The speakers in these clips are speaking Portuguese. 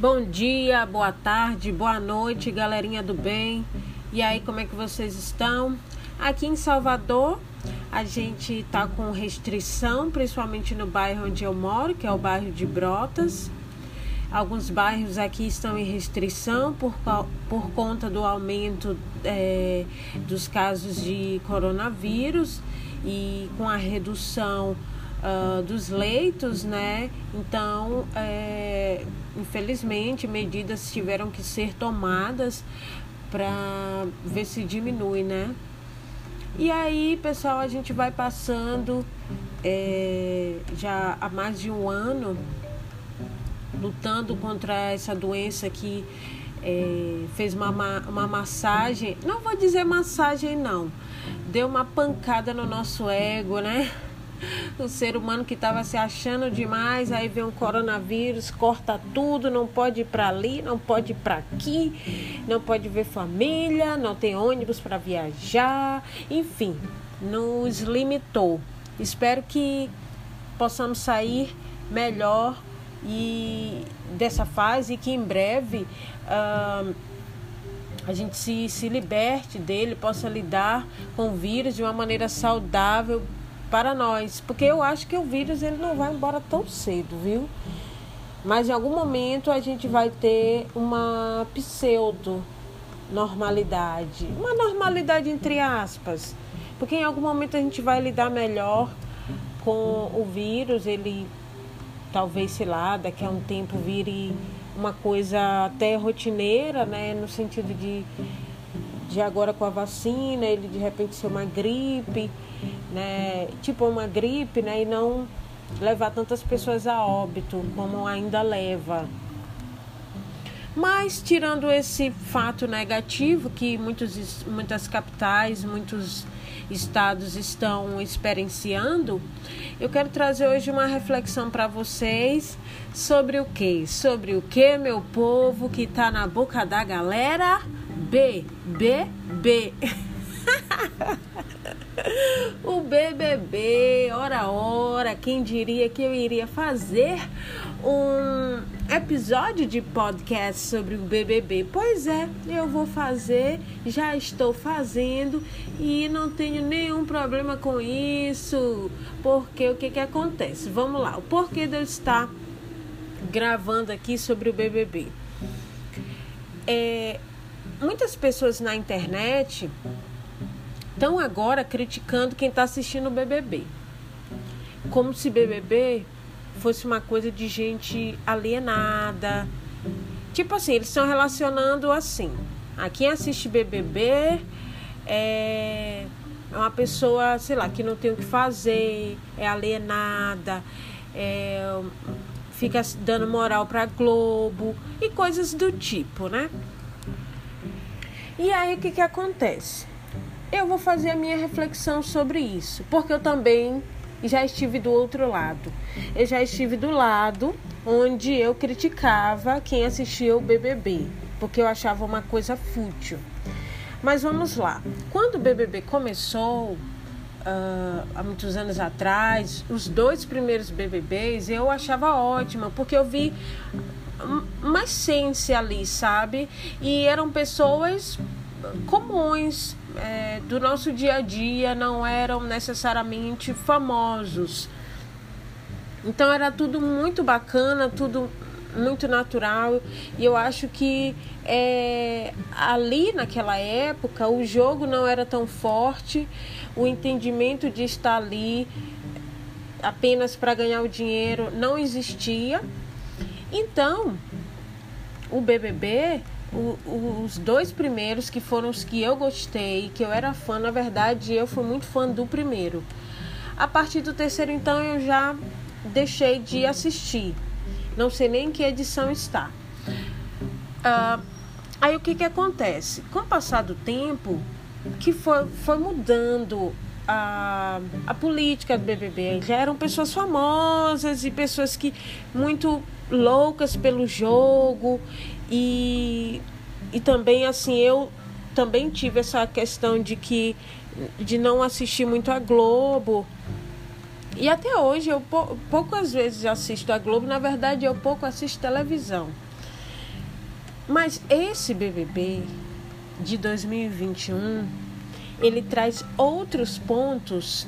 Bom dia, boa tarde, boa noite, galerinha do bem. E aí, como é que vocês estão? Aqui em Salvador, a gente tá com restrição, principalmente no bairro onde eu moro, que é o bairro de Brotas. Alguns bairros aqui estão em restrição por, por conta do aumento é, dos casos de coronavírus e com a redução uh, dos leitos, né? Então, é, infelizmente, medidas tiveram que ser tomadas para ver se diminui, né? E aí, pessoal, a gente vai passando é, já há mais de um ano lutando contra essa doença que é, fez uma, uma massagem, não vou dizer massagem não, deu uma pancada no nosso ego, né? O ser humano que estava se achando demais, aí vem um coronavírus, corta tudo, não pode ir para ali, não pode ir para aqui, não pode ver família, não tem ônibus para viajar, enfim, nos limitou. Espero que possamos sair melhor e dessa fase e que em breve uh, a gente se, se liberte dele, possa lidar com o vírus de uma maneira saudável para nós, porque eu acho que o vírus ele não vai embora tão cedo, viu? Mas em algum momento a gente vai ter uma pseudo normalidade, uma normalidade entre aspas, porque em algum momento a gente vai lidar melhor com o vírus, ele talvez, sei lá, daqui a um tempo vire uma coisa até rotineira, né, no sentido de de agora com a vacina, ele de repente ser uma gripe né, tipo uma gripe, né, e não levar tantas pessoas a óbito como ainda leva. Mas tirando esse fato negativo que muitos, muitas capitais, muitos estados estão experienciando, eu quero trazer hoje uma reflexão para vocês sobre o que? Sobre o que, meu povo, que está na boca da galera? B, B, B. o BBB, ora ora, quem diria que eu iria fazer um episódio de podcast sobre o BBB? Pois é, eu vou fazer, já estou fazendo e não tenho nenhum problema com isso, porque o que que acontece? Vamos lá, o porquê de eu estar gravando aqui sobre o BBB? É, muitas pessoas na internet estão agora criticando quem está assistindo o BBB. Como se BBB fosse uma coisa de gente alienada. Tipo assim, eles estão relacionando assim. A quem assiste BBB é uma pessoa, sei lá, que não tem o que fazer, é alienada, é, fica dando moral para Globo e coisas do tipo, né? E aí o que, que acontece? eu vou fazer a minha reflexão sobre isso, porque eu também já estive do outro lado. Eu já estive do lado onde eu criticava quem assistia o BBB, porque eu achava uma coisa fútil. Mas vamos lá. Quando o BBB começou, uh, há muitos anos atrás, os dois primeiros BBBs eu achava ótima, porque eu vi uma essência ali, sabe? E eram pessoas comuns, é, do nosso dia a dia, não eram necessariamente famosos. Então era tudo muito bacana, tudo muito natural e eu acho que é, ali naquela época o jogo não era tão forte, o entendimento de estar ali apenas para ganhar o dinheiro não existia. Então, o BBB o, os dois primeiros, que foram os que eu gostei, que eu era fã, na verdade, eu fui muito fã do primeiro. A partir do terceiro, então, eu já deixei de assistir. Não sei nem em que edição está. Uh, aí o que, que acontece? Com o passar do tempo, que foi, foi mudando a, a política do BBB. Já eram pessoas famosas e pessoas que muito loucas pelo jogo. E, e também assim eu também tive essa questão de que de não assistir muito a Globo. E até hoje eu pou, poucas vezes assisto a Globo. Na verdade eu pouco assisto televisão. Mas esse BBB de 2021, ele traz outros pontos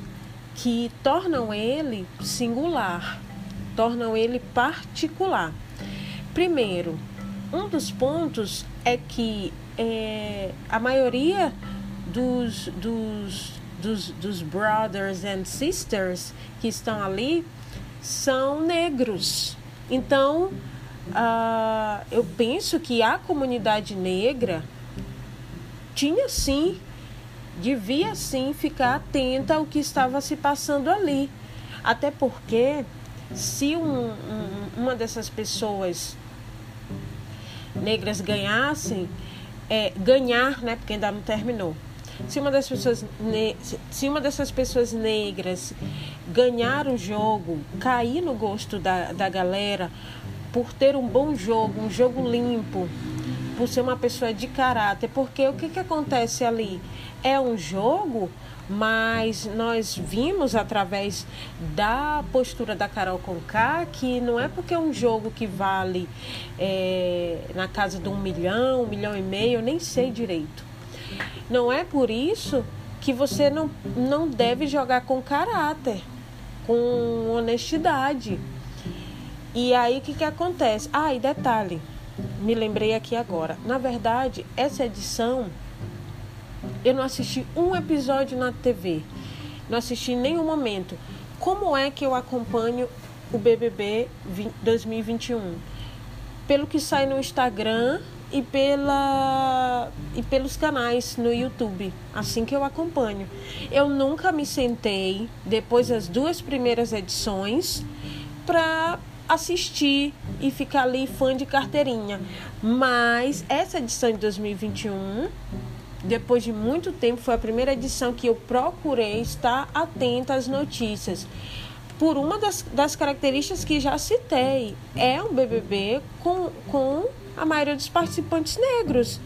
que tornam ele singular, tornam ele particular. Primeiro, um dos pontos é que é, a maioria dos, dos, dos, dos brothers and sisters que estão ali são negros. Então, uh, eu penso que a comunidade negra tinha sim, devia sim ficar atenta ao que estava se passando ali. Até porque, se um, um, uma dessas pessoas negras ganhassem, é, ganhar, né, porque ainda não terminou. Se uma das pessoas se uma dessas pessoas negras ganhar o jogo, cair no gosto da, da galera por ter um bom jogo, um jogo limpo, por ser uma pessoa de caráter, porque o que, que acontece ali? É um jogo mas nós vimos através da postura da Carol Conká que não é porque é um jogo que vale é, na casa de um milhão, um milhão e meio, eu nem sei direito. Não é por isso que você não, não deve jogar com caráter, com honestidade. E aí o que, que acontece? Ah, e detalhe, me lembrei aqui agora. Na verdade, essa edição eu não assisti um episódio na TV. Não assisti nenhum momento. Como é que eu acompanho o BBB 2021? Pelo que sai no Instagram e, pela, e pelos canais no YouTube. Assim que eu acompanho. Eu nunca me sentei, depois das duas primeiras edições, para assistir e ficar ali fã de carteirinha. Mas essa edição de 2021 depois de muito tempo, foi a primeira edição que eu procurei estar atenta às notícias. Por uma das, das características que já citei, é um BBB com, com a maioria dos participantes negros.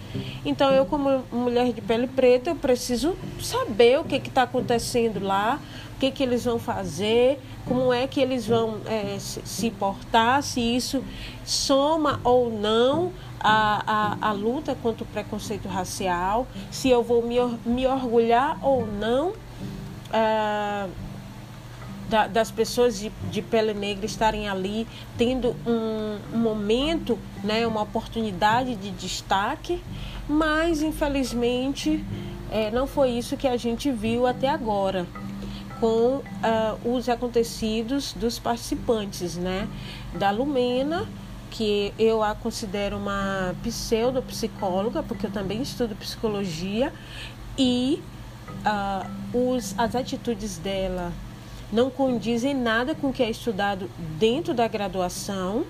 Então, eu, como mulher de pele preta, eu preciso saber o que está acontecendo lá, o que, que eles vão fazer, como é que eles vão é, se portar, se isso soma ou não a, a, a luta contra o preconceito racial, se eu vou me, me orgulhar ou não uh, da, das pessoas de, de pele negra estarem ali tendo um, momento, né, uma oportunidade de destaque, mas infelizmente é, não foi isso que a gente viu até agora com uh, os acontecidos dos participantes, né? Da Lumena, que eu a considero uma pseudopsicóloga, porque eu também estudo psicologia, e uh, os, as atitudes dela não condizem nada com o que é estudado dentro da graduação.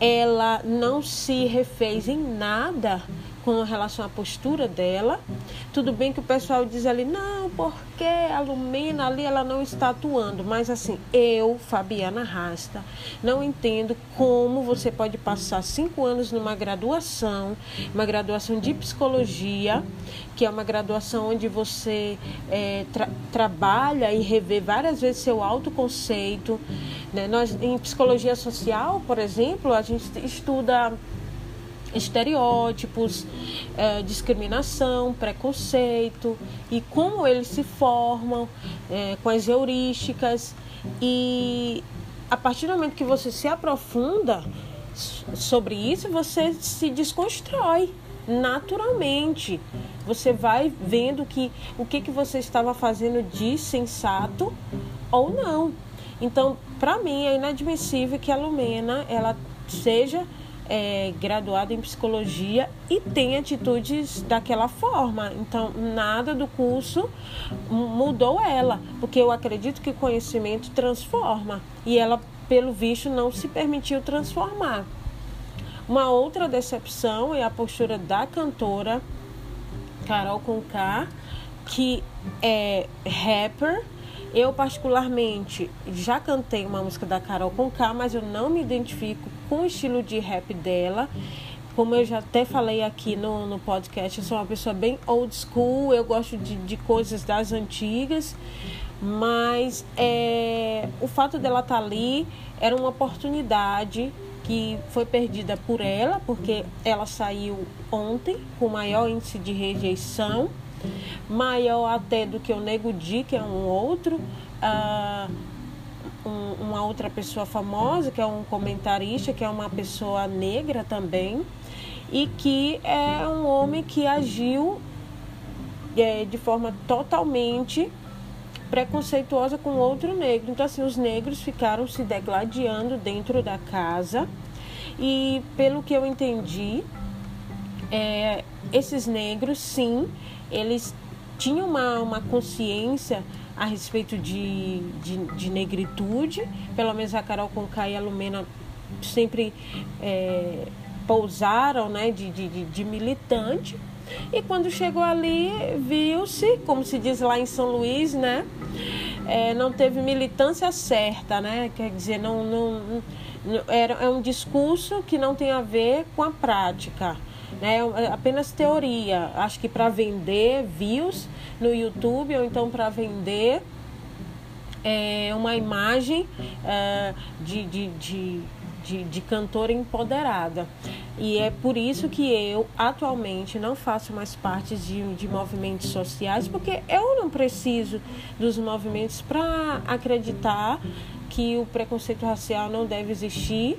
Ela não se refez em nada com relação à postura dela. Tudo bem que o pessoal diz ali, não, porque a Lumena ali ela não está atuando. Mas assim, eu, Fabiana Rasta, não entendo como você pode passar cinco anos numa graduação, uma graduação de psicologia, que é uma graduação onde você é, tra trabalha e revê várias vezes seu autoconceito. Né? Nós, em psicologia social, por exemplo, a gente estuda estereótipos, é, discriminação, preconceito e como eles se formam é, com as heurísticas. E a partir do momento que você se aprofunda sobre isso, você se desconstrói naturalmente. Você vai vendo que o que, que você estava fazendo de sensato ou não. Então, para mim, é inadmissível que a Lumena ela seja é, graduada em psicologia e tem atitudes daquela forma. Então, nada do curso mudou ela, porque eu acredito que o conhecimento transforma e ela, pelo visto, não se permitiu transformar. Uma outra decepção é a postura da cantora Carol Conká, que é rapper eu, particularmente, já cantei uma música da Carol Conká, mas eu não me identifico com o estilo de rap dela. Como eu já até falei aqui no, no podcast, eu sou uma pessoa bem old school, eu gosto de, de coisas das antigas, mas é, o fato dela estar tá ali era uma oportunidade que foi perdida por ela, porque ela saiu ontem com maior índice de rejeição, maior até do que o Nego Di, que é um outro. Uh, um, uma outra pessoa famosa, que é um comentarista, que é uma pessoa negra também, e que é um homem que agiu é, de forma totalmente preconceituosa com outro negro. Então, assim, os negros ficaram se degladiando dentro da casa. E, pelo que eu entendi, é, esses negros, sim, eles tinham uma, uma consciência a respeito de, de, de negritude. Pelo menos a Carol Conká e a Lumena sempre é, pousaram né, de, de, de militante. E quando chegou ali, viu-se, como se diz lá em São Luís, né? É, não teve militância certa, né? Quer dizer, não, não, não era, é um discurso que não tem a ver com a prática, né? É apenas teoria. Acho que para vender views no YouTube ou então para vender é, uma imagem é, de, de, de, de, de cantora empoderada. E é por isso que eu atualmente não faço mais parte de, de movimentos sociais, porque eu não preciso dos movimentos para acreditar que o preconceito racial não deve existir,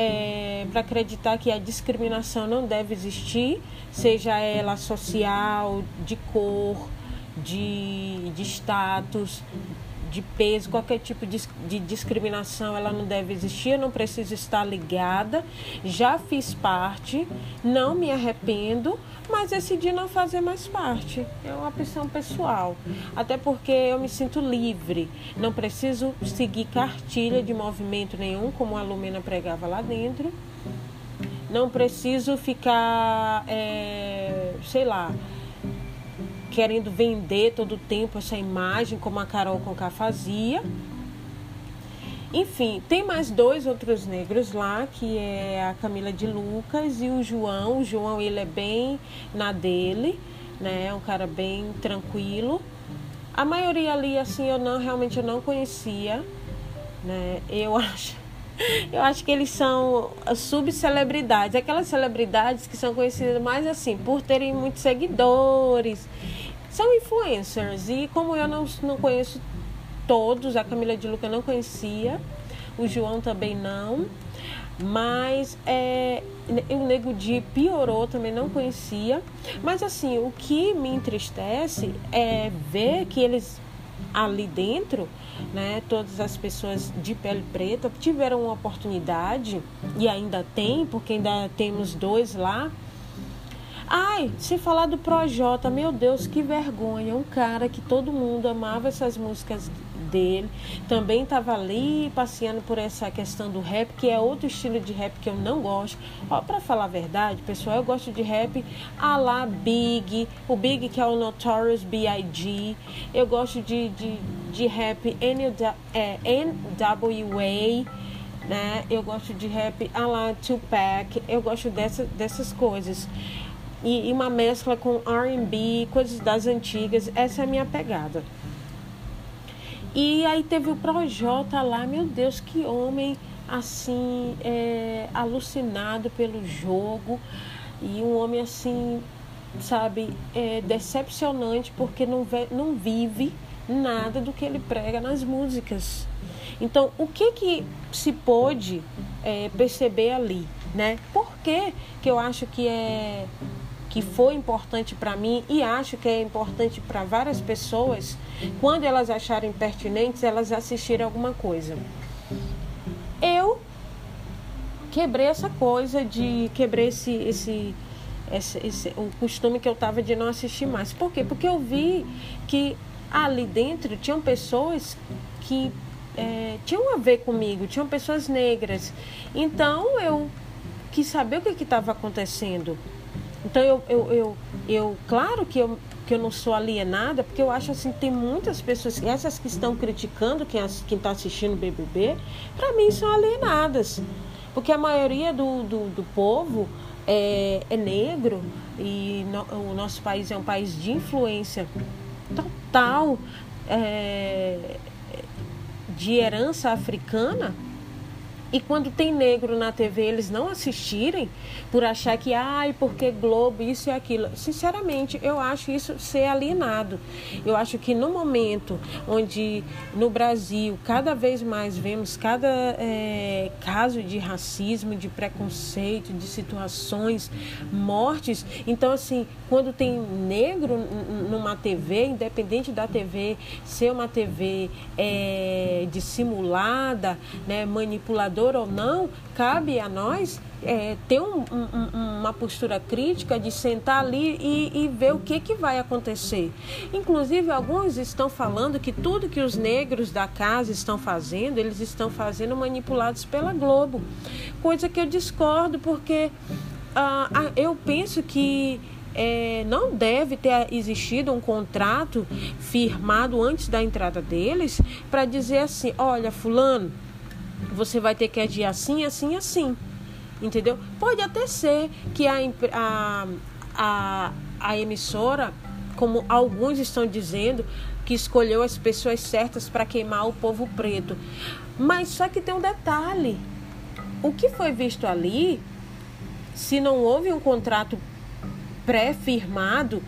é, para acreditar que a discriminação não deve existir, seja ela social, de cor, de, de status, de peso, qualquer tipo de, de discriminação, ela não deve existir, eu não preciso estar ligada. Já fiz parte, não me arrependo, mas decidi não fazer mais parte. É uma opção pessoal. Até porque eu me sinto livre. Não preciso seguir cartilha de movimento nenhum, como a Lumena pregava lá dentro. Não preciso ficar, é, sei lá, querendo vender todo o tempo essa imagem, como a Carol Conká fazia. Enfim, tem mais dois outros negros lá, que é a Camila de Lucas e o João. O João, ele é bem na dele, né? É um cara bem tranquilo. A maioria ali, assim, eu não realmente eu não conhecia, né? Eu acho eu acho que eles são subcelebridades, aquelas celebridades que são conhecidas mais assim por terem muitos seguidores são influencers. E como eu não, não conheço todos, a Camila de Luca não conhecia, o João também não. Mas é, o Nego Di piorou, também não conhecia. Mas assim, o que me entristece é ver que eles ali dentro, né, todas as pessoas de pele preta tiveram uma oportunidade e ainda tem, porque ainda temos dois lá Ai, se falar do Projota, meu Deus, que vergonha. Um cara que todo mundo amava essas músicas dele. Também estava ali passeando por essa questão do rap, que é outro estilo de rap que eu não gosto. Ó, pra falar a verdade, pessoal, eu gosto de rap a la Big, o Big que é o Notorious B.I.G. Eu gosto de, de, de rap NWA, né? Eu gosto de rap a la Tupac. Eu gosto dessa, dessas coisas e, e uma mescla com R&B, coisas das antigas. Essa é a minha pegada. E aí teve o Projota lá, meu Deus, que homem assim, é, alucinado pelo jogo. E um homem assim, sabe, é, decepcionante porque não, não vive nada do que ele prega nas músicas. Então, o que que se pôde é, perceber ali, né? Por que, que eu acho que é que foi importante para mim e acho que é importante para várias pessoas, quando elas acharem pertinentes, elas assistirem alguma coisa. Eu quebrei essa coisa de quebrei esse esse, esse, esse o costume que eu tava de não assistir mais. Por quê? Porque eu vi que ali dentro tinham pessoas que é, tinham a ver comigo, tinham pessoas negras. Então eu quis saber o que estava acontecendo. Então eu, eu, eu, eu claro que eu, que eu não sou alienada, porque eu acho assim, tem muitas pessoas, essas que estão criticando quem está assistindo o BBB, para mim são alienadas. Porque a maioria do, do, do povo é, é, negro e no, o nosso país é um país de influência total é, de herança africana. E quando tem negro na TV, eles não assistirem por achar que, ai, porque Globo, isso e aquilo. Sinceramente, eu acho isso ser alienado. Eu acho que no momento onde no Brasil cada vez mais vemos cada é, caso de racismo, de preconceito, de situações, mortes, então assim, quando tem negro numa TV, independente da TV ser uma TV é, dissimulada, né, manipuladora, ou não, cabe a nós é, ter um, um, uma postura crítica de sentar ali e, e, ver o que, que vai acontecer. Inclusive, alguns estão falando que tudo que os negros da casa estão fazendo, eles estão fazendo manipulados pela Globo. Coisa que eu discordo, porque ah, eu penso que é, não deve ter existido um contrato firmado antes da entrada deles para dizer assim: olha, Fulano você vai ter que agir assim, assim, assim. Entendeu? Pode até ser que a, a, a, a emissora, como alguns estão dizendo, que escolheu as pessoas certas para queimar o povo preto. Mas só que tem um detalhe: o que foi visto ali, se não houve um contrato pré-firmado,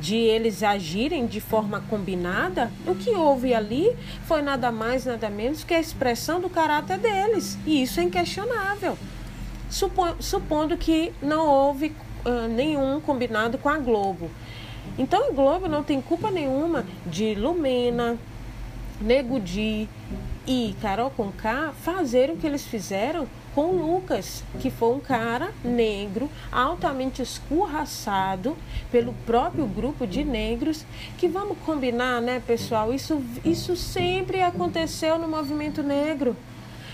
de eles agirem de forma combinada, o que houve ali foi nada mais, nada menos que a expressão do caráter deles. E isso é inquestionável. supondo que não houve uh, nenhum combinado com a Globo. Então a Globo não tem culpa nenhuma de Lumena, Nego Di e Carol Conká fazerem o que eles fizeram com Lucas, que foi um cara negro, altamente escorraçado pelo próprio grupo de negros, que vamos combinar, né, pessoal? Isso, isso sempre aconteceu no movimento negro.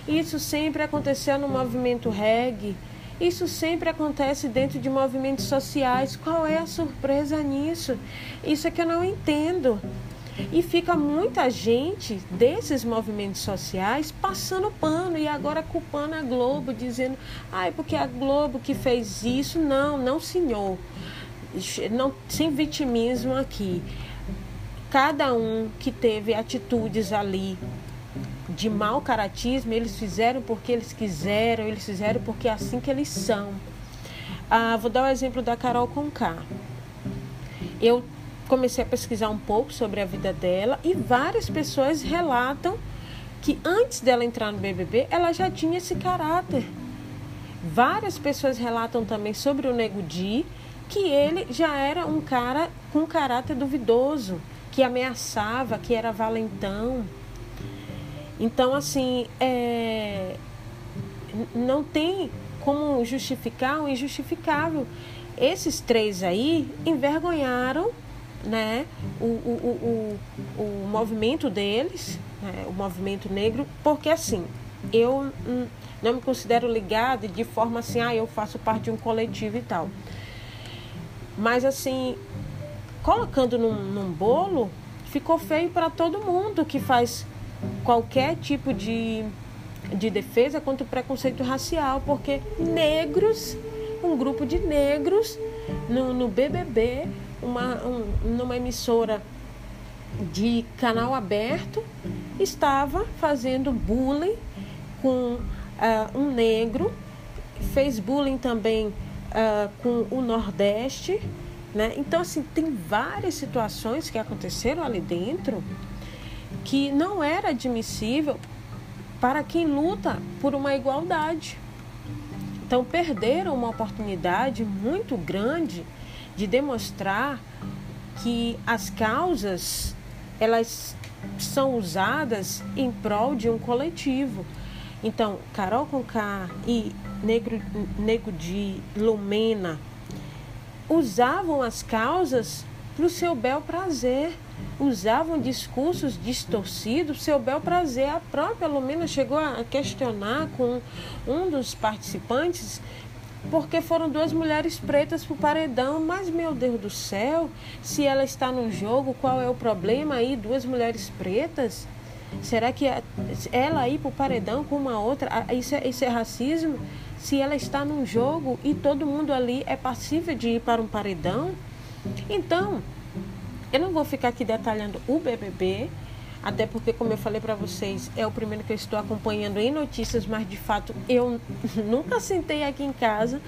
Isso sempre aconteceu no movimento reggae. Isso sempre acontece dentro de movimentos sociais. Qual é a surpresa nisso? Isso é que eu não entendo. E fica muita gente desses movimentos sociais passando pano e agora culpando a Globo, dizendo, ai, porque a Globo que fez isso. Não, não, senhor. Não, sem vitimismo aqui. Cada um que teve atitudes ali de mau caratismo, eles fizeram porque eles quiseram, eles fizeram porque é assim que eles são. Ah, vou dar o exemplo da Carol Conká. Eu comecei a pesquisar um pouco sobre a vida dela e várias pessoas relatam que antes dela entrar no BBB, ela já tinha esse caráter. Várias pessoas relatam também sobre o Nego Di, que ele já era um cara com caráter duvidoso, que ameaçava, que era valentão. Então, assim, é... não tem como justificar o injustificável. Esses três aí envergonharam né, o, o, o, o movimento deles, né, o movimento negro, porque assim, eu não me considero ligada de forma assim, ah, eu faço parte de um coletivo e tal. Mas assim, colocando num, num bolo, ficou feio para todo mundo que faz qualquer tipo de, de defesa contra o preconceito racial, porque negros, um grupo de negros no, no BBB uma, um, numa emissora de canal aberto, estava fazendo bullying com uh, um negro, fez bullying também uh, com o Nordeste. Né? Então, assim, tem várias situações que aconteceram ali dentro que não era admissível para quem luta por uma igualdade. Então, perderam uma oportunidade muito grande de demonstrar que as causas elas são usadas em prol de um coletivo. Então, Carol Conká e Negro, Nego de Lumena usavam as causas para o seu bel prazer, usavam discursos distorcidos, seu bel prazer. A própria Lumena chegou a questionar com um dos participantes porque foram duas mulheres pretas pro paredão. Mas, meu Deus do céu, se ela está no jogo, qual é o problema aí? Duas mulheres pretas? Será que ela ir pro paredão com uma outra, isso é, isso é racismo? Se ela está num jogo e todo mundo ali é passível de ir para um paredão? Então, eu não vou ficar aqui detalhando o BBB, Até porque, como eu falei para vocês, é o primeiro que eu estou acompanhando em notícias, mas de fato eu nunca sentei aqui em casa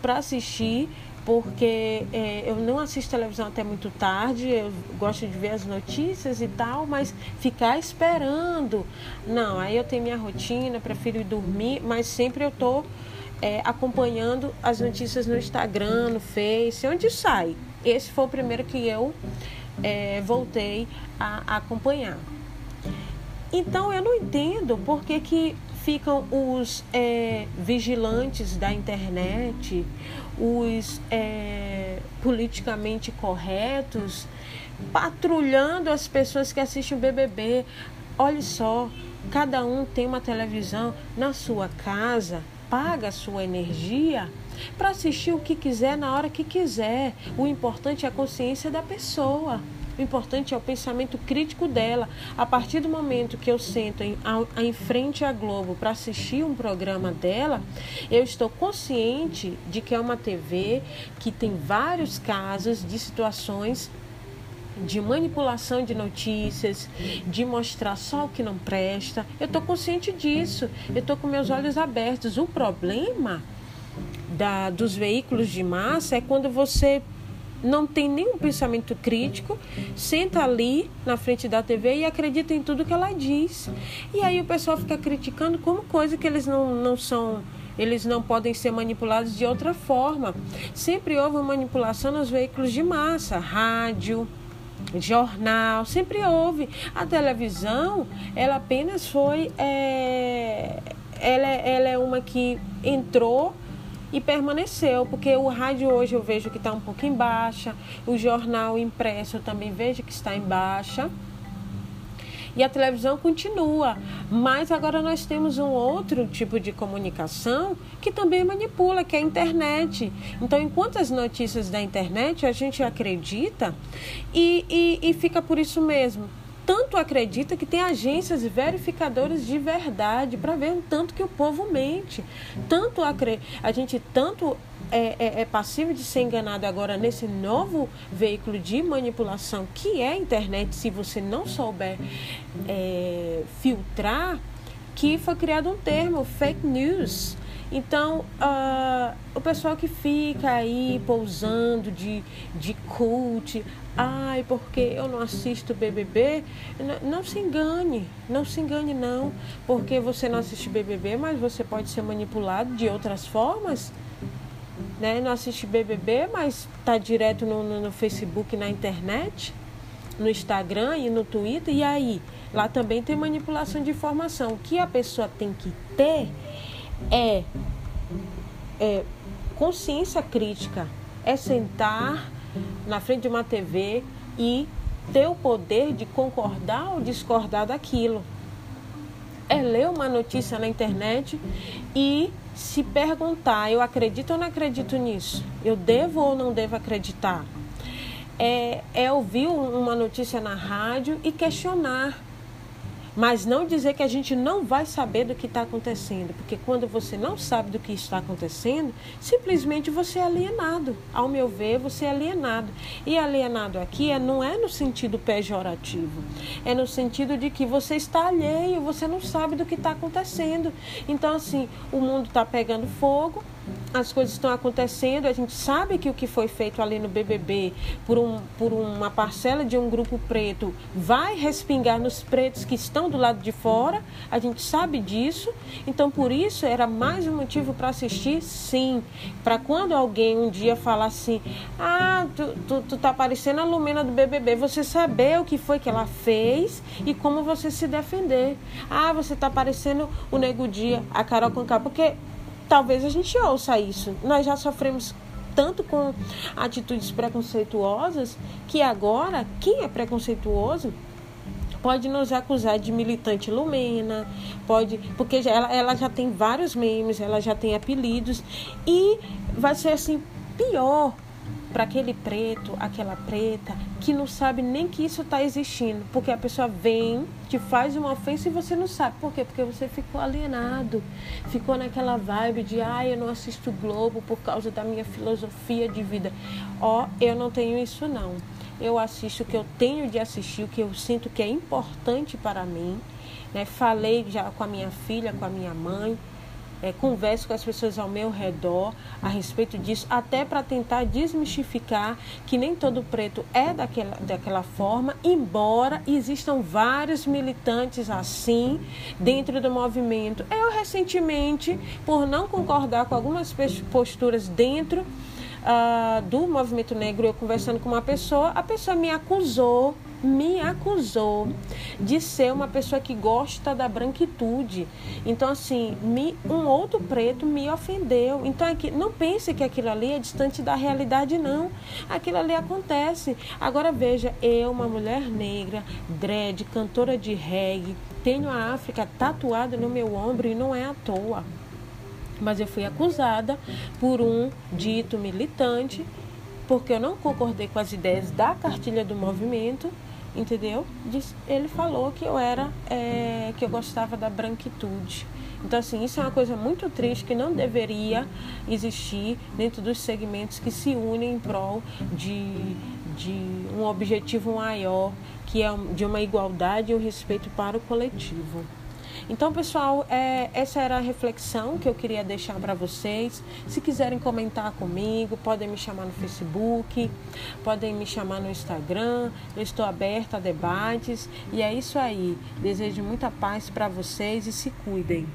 para assistir porque é, eu não assisto televisão até muito tarde, eu gosto de ver as notícias e tal, mas ficar esperando. Não, aí eu tenho minha rotina, prefiro ir dormir, mas sempre eu tô é, acompanhando as notícias no Instagram, no Face, onde sai. Esse foi o primeiro que eu é, voltei a acompanhar. Então eu não entendo por que, que ficam os é, vigilantes da internet, os é, politicamente corretos, patrulhando as pessoas que assistem o BBB. Olha só, cada um tem uma televisão na sua casa, paga a sua energia para assistir o que quiser na hora que quiser. O importante é a consciência da pessoa. O importante é o pensamento crítico dela. A partir do momento que eu sento em, a, em frente à Globo para assistir um programa dela, eu estou consciente de que é uma TV que tem vários casos de situações de manipulação de notícias, de mostrar só o que não presta. Eu estou consciente disso. Eu estou com meus olhos abertos. O problema da, dos veículos de massa é quando você não tem nenhum pensamento crítico, senta ali na frente da TV e acredita em tudo que ela diz. E aí o pessoal fica criticando como coisa que eles não, não são eles não podem ser manipulados de outra forma. Sempre houve manipulação nos veículos de massa, rádio, jornal, sempre houve. A televisão, ela apenas foi. É, ela, ela é uma que entrou e permaneceu, porque o rádio hoje eu vejo que está um pouco em baixa, o jornal impresso eu também vejo que está em baixa. E a televisão continua, mas agora nós temos um outro tipo de comunicação que também manipula, que é a internet. Então, enquanto as notícias da internet a gente acredita e, e, e fica por isso mesmo tanto acredita que tem agências verificadoras de verdade para ver o tanto que o povo mente. Tanto a, a gente tanto é, é, é, passivo de ser enganado agora nesse novo veículo de manipulação que é a internet, se você não souber é, filtrar, que foi criado um termo, fake news. Então, uh, o pessoal que fica aí pousando de, de cult, ai, porque eu não assisto BBB, não, não se engane, não se engane não, porque você não assiste BBB, mas você pode ser manipulado de outras formas, né? Não assiste BBB, mas está direto no, no, no Facebook, na internet, no Instagram e no Twitter, e aí? Lá também tem manipulação de informação. O que a pessoa tem que ter é, é consciência crítica, é sentar na frente de uma TV e ter o poder de concordar ou discordar daquilo. É ler uma notícia na internet e se perguntar: eu acredito ou não acredito nisso? Eu devo ou não devo acreditar? É, é ouvir uma notícia na rádio e questionar mas não dizer que a gente não vai saber do que está acontecendo, porque quando você não sabe do que está acontecendo, simplesmente você é alienado. Ao meu ver, você é alienado. E alienado aqui é, não é no sentido pejorativo, é no sentido de que você está alheio, você não sabe do que está acontecendo. Então, assim, o mundo está pegando fogo, as coisas estão acontecendo, a gente sabe que o que foi feito ali no BBB por, um, por uma parcela de um grupo preto vai respingar nos pretos que estão do lado de fora, a gente sabe disso, então por isso era mais um motivo para assistir, sim, para quando alguém um dia falar assim, ah, tu, tu, tu tá parecendo a Lumena do BBB, você saber o que foi que ela fez e como você se defender. Ah, você tá parecendo o Nego Dia, a Carol Conká, porque talvez a gente ouça isso. Nós já sofremos tanto com atitudes preconceituosas que agora quem é preconceituoso pode nos acusar de militante lumena, pode, porque ela, ela já tem vários memes, ela já tem apelidos e vai ser assim pior para aquele preto, aquela preta, que não sabe nem que isso está existindo. Porque a pessoa vem, te faz uma ofensa e você não sabe. Por quê? Porque você ficou alienado. Ficou naquela vibe de, ah, eu não assisto Globo por causa da minha filosofia de vida. Ó, oh, eu não tenho isso não. eu assisto o que eu tenho de assistir, o que eu sinto que é importante para mim. Né? Falei já com a minha filha, com a minha mãe, é, converso com as pessoas ao meu redor a respeito disso, até para tentar desmistificar que nem todo preto é daquela, daquela forma, embora existam vários militantes assim dentro do movimento. Eu, recentemente, por não concordar com algumas posturas dentro uh, do movimento negro, eu conversando com uma pessoa, a pessoa me acusou me acusou de ser uma pessoa que gosta da branquitude. Então, assim, me, um outro preto me ofendeu. Então, aqui, não pense que aquilo ali é distante da realidade, não. Aquilo ali acontece. Agora, veja, eu, uma mulher negra, dread, cantora de reggae, tenho a África tatuada no meu ombro e não é à toa. Mas eu fui acusada por um dito militante porque eu não concordei com as ideias da cartilha do movimento entendeu? Ele falou que eu era, é, que eu gostava da branquitude. Então, assim, isso é uma coisa muito triste que não deveria existir dentro dos segmentos que se unem em prol de, de um objetivo maior, que é de uma igualdade e um respeito para o coletivo. Então, pessoal, é, essa era a reflexão que eu queria deixar para vocês. Se quiserem comentar comigo, podem me chamar no Facebook, podem me chamar no Instagram. Eu estou aberta a debates. E é isso aí. Desejo muita paz para vocês e se cuidem.